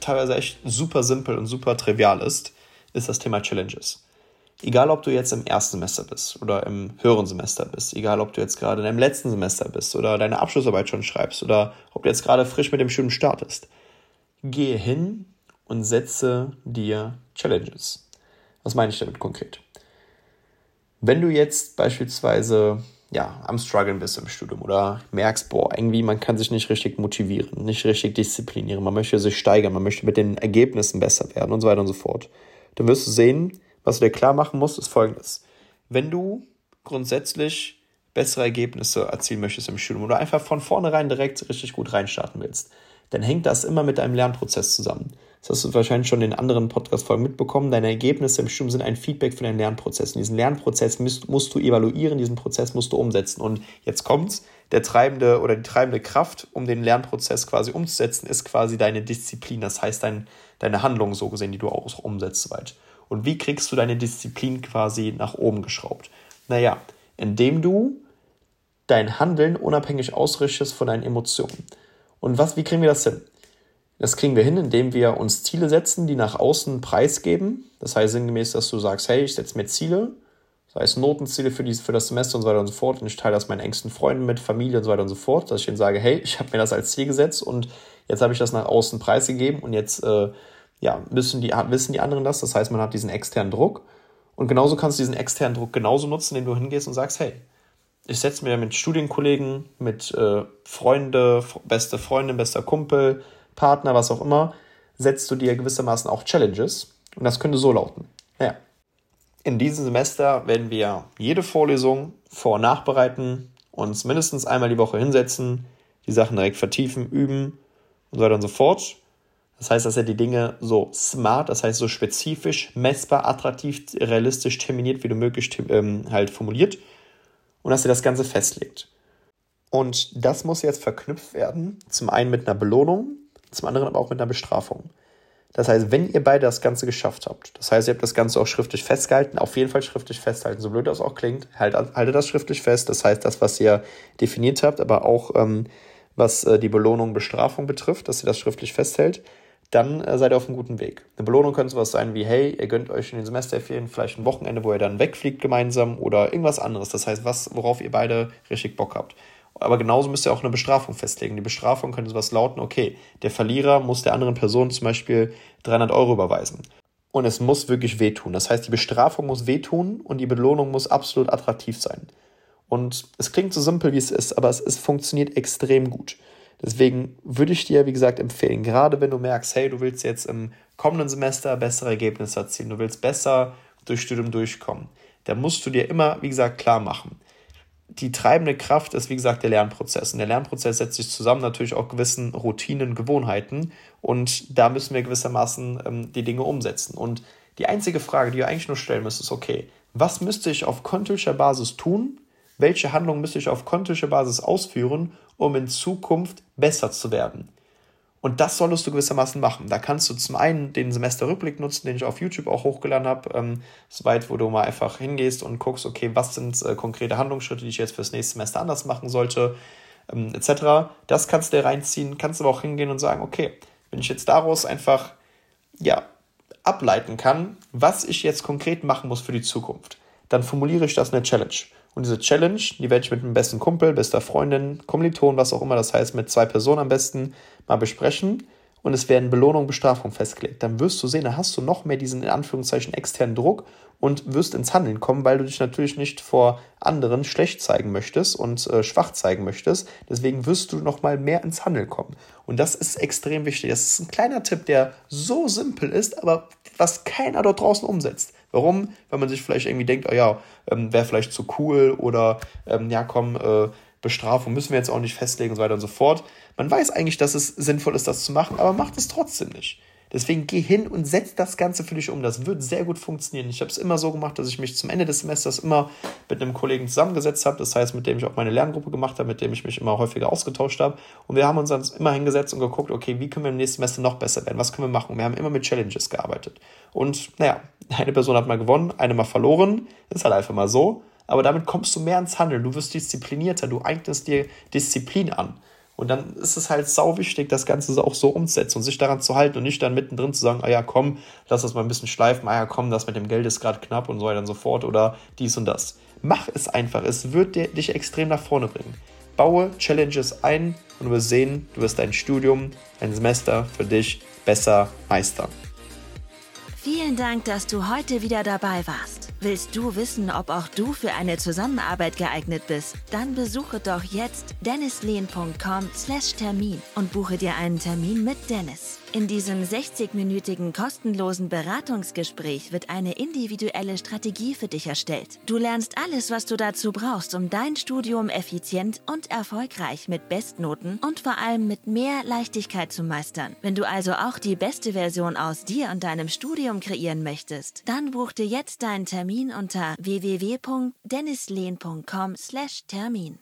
teilweise echt super simpel und super trivial ist, ist das Thema Challenges. Egal, ob du jetzt im ersten Semester bist oder im höheren Semester bist, egal, ob du jetzt gerade in deinem letzten Semester bist oder deine Abschlussarbeit schon schreibst oder ob du jetzt gerade frisch mit dem Studium startest, gehe hin und setze dir Challenges. Was meine ich damit konkret? Wenn du jetzt beispielsweise ja, am struggeln bist im Studium oder merkst, boah, irgendwie man kann sich nicht richtig motivieren, nicht richtig disziplinieren, man möchte sich steigern, man möchte mit den Ergebnissen besser werden und so weiter und so fort, dann wirst du sehen, was du dir klar machen musst, ist folgendes. Wenn du grundsätzlich bessere Ergebnisse erzielen möchtest im Studium oder einfach von vornherein direkt richtig gut reinstarten willst, dann hängt das immer mit deinem Lernprozess zusammen. Das hast du wahrscheinlich schon in anderen Podcast-Folgen mitbekommen. Deine Ergebnisse im Studium sind ein Feedback für deinen Lernprozess. Und diesen Lernprozess musst, musst, du evaluieren, diesen Prozess musst du umsetzen. Und jetzt kommt's. Der treibende oder die treibende Kraft, um den Lernprozess quasi umzusetzen, ist quasi deine Disziplin. Das heißt, dein, deine Handlung so gesehen, die du auch umsetzt soweit. Und wie kriegst du deine Disziplin quasi nach oben geschraubt? Naja, indem du dein Handeln unabhängig ausrichtest von deinen Emotionen. Und was, wie kriegen wir das hin? Das kriegen wir hin, indem wir uns Ziele setzen, die nach außen preisgeben. Das heißt sinngemäß, dass du sagst, hey, ich setze mir Ziele, sei es Notenziele für, dies, für das Semester und so weiter und so fort. Und ich teile das meinen engsten Freunden mit, Familie und so weiter und so fort, dass ich ihnen sage, hey, ich habe mir das als Ziel gesetzt und jetzt habe ich das nach außen preisgegeben und jetzt äh, ja, wissen, die, wissen die anderen das. Das heißt, man hat diesen externen Druck. Und genauso kannst du diesen externen Druck genauso nutzen, indem du hingehst und sagst, hey, ich setze mir mit Studienkollegen, mit äh, Freunde, beste Freundin, bester Kumpel, Partner, was auch immer, setzt du dir gewissermaßen auch Challenges. Und das könnte so lauten. Naja, in diesem Semester werden wir jede Vorlesung vor- und nachbereiten, uns mindestens einmal die Woche hinsetzen, die Sachen direkt vertiefen, üben und so weiter und so fort. Das heißt, dass er die Dinge so smart, das heißt so spezifisch, messbar, attraktiv, realistisch terminiert, wie du möglich ähm, halt formuliert und dass er das Ganze festlegt. Und das muss jetzt verknüpft werden, zum einen mit einer Belohnung zum anderen aber auch mit einer Bestrafung. Das heißt, wenn ihr beide das Ganze geschafft habt, das heißt, ihr habt das Ganze auch schriftlich festgehalten, auf jeden Fall schriftlich festhalten, so blöd das auch klingt, halt, haltet das schriftlich fest, das heißt, das, was ihr definiert habt, aber auch ähm, was äh, die Belohnung, Bestrafung betrifft, dass ihr das schriftlich festhält, dann äh, seid ihr auf einem guten Weg. Eine Belohnung könnte sowas sein wie, hey, ihr gönnt euch in den Semesterferien vielleicht ein Wochenende, wo ihr dann wegfliegt gemeinsam oder irgendwas anderes. Das heißt, was, worauf ihr beide richtig Bock habt. Aber genauso müsst ihr auch eine Bestrafung festlegen. Die Bestrafung könnte sowas lauten, okay, der Verlierer muss der anderen Person zum Beispiel 300 Euro überweisen. Und es muss wirklich wehtun. Das heißt, die Bestrafung muss wehtun und die Belohnung muss absolut attraktiv sein. Und es klingt so simpel, wie es ist, aber es, es funktioniert extrem gut. Deswegen würde ich dir, wie gesagt, empfehlen, gerade wenn du merkst, hey, du willst jetzt im kommenden Semester bessere Ergebnisse erzielen, du willst besser durch Studium durchkommen, dann musst du dir immer, wie gesagt, klar machen die treibende Kraft ist, wie gesagt, der Lernprozess. Und der Lernprozess setzt sich zusammen natürlich auch gewissen Routinen, Gewohnheiten. Und da müssen wir gewissermaßen ähm, die Dinge umsetzen. Und die einzige Frage, die ihr eigentlich nur stellen müsst, ist, okay, was müsste ich auf kontischer Basis tun? Welche Handlung müsste ich auf kontischer Basis ausführen, um in Zukunft besser zu werden? Und das solltest du gewissermaßen machen. Da kannst du zum einen den Semesterrückblick nutzen, den ich auf YouTube auch hochgeladen habe, ähm, soweit, wo du mal einfach hingehst und guckst, okay, was sind äh, konkrete Handlungsschritte, die ich jetzt fürs nächste Semester anders machen sollte, ähm, etc. Das kannst du dir reinziehen, kannst aber auch hingehen und sagen, okay, wenn ich jetzt daraus einfach, ja, ableiten kann, was ich jetzt konkret machen muss für die Zukunft, dann formuliere ich das in eine Challenge. Und diese Challenge, die werde ich mit einem besten Kumpel, bester Freundin, Kommiliton, was auch immer das heißt, mit zwei Personen am besten mal besprechen. Und es werden Belohnung, Bestrafung festgelegt. Dann wirst du sehen, da hast du noch mehr diesen in Anführungszeichen externen Druck und wirst ins Handeln kommen, weil du dich natürlich nicht vor anderen schlecht zeigen möchtest und äh, schwach zeigen möchtest. Deswegen wirst du noch mal mehr ins Handeln kommen. Und das ist extrem wichtig. Das ist ein kleiner Tipp, der so simpel ist, aber was keiner dort draußen umsetzt. Warum? Weil man sich vielleicht irgendwie denkt, oh ja, ähm, wäre vielleicht zu cool oder ähm, ja, komm, äh, Bestrafung müssen wir jetzt auch nicht festlegen und so weiter und so fort. Man weiß eigentlich, dass es sinnvoll ist, das zu machen, aber macht es trotzdem nicht. Deswegen geh hin und setz das Ganze für dich um. Das wird sehr gut funktionieren. Ich habe es immer so gemacht, dass ich mich zum Ende des Semesters immer mit einem Kollegen zusammengesetzt habe. Das heißt, mit dem ich auch meine Lerngruppe gemacht habe, mit dem ich mich immer häufiger ausgetauscht habe. Und wir haben uns dann immer hingesetzt und geguckt, okay, wie können wir im nächsten Semester noch besser werden? Was können wir machen? Und wir haben immer mit Challenges gearbeitet. Und naja, eine Person hat mal gewonnen, eine mal verloren. Ist halt einfach mal so. Aber damit kommst du mehr ins Handeln. Du wirst disziplinierter. Du eignest dir Disziplin an. Und dann ist es halt sau wichtig, das Ganze auch so umzusetzen und sich daran zu halten und nicht dann mittendrin zu sagen, ah ja, komm, lass das mal ein bisschen schleifen, ah ja, komm, das mit dem Geld ist gerade knapp und so weiter und so fort oder dies und das. Mach es einfach, es wird dir, dich extrem nach vorne bringen. Baue Challenges ein und du wirst sehen, du wirst dein Studium, ein Semester für dich besser meistern. Vielen Dank, dass du heute wieder dabei warst. Willst du wissen, ob auch du für eine Zusammenarbeit geeignet bist? Dann besuche doch jetzt dennislehn.com/termin und buche dir einen Termin mit Dennis. In diesem 60-minütigen kostenlosen Beratungsgespräch wird eine individuelle Strategie für dich erstellt. Du lernst alles, was du dazu brauchst, um dein Studium effizient und erfolgreich mit Bestnoten und vor allem mit mehr Leichtigkeit zu meistern. Wenn du also auch die beste Version aus dir und deinem Studium kreieren möchtest, dann buch dir jetzt deinen Termin unter www.dennislehn.com/termin.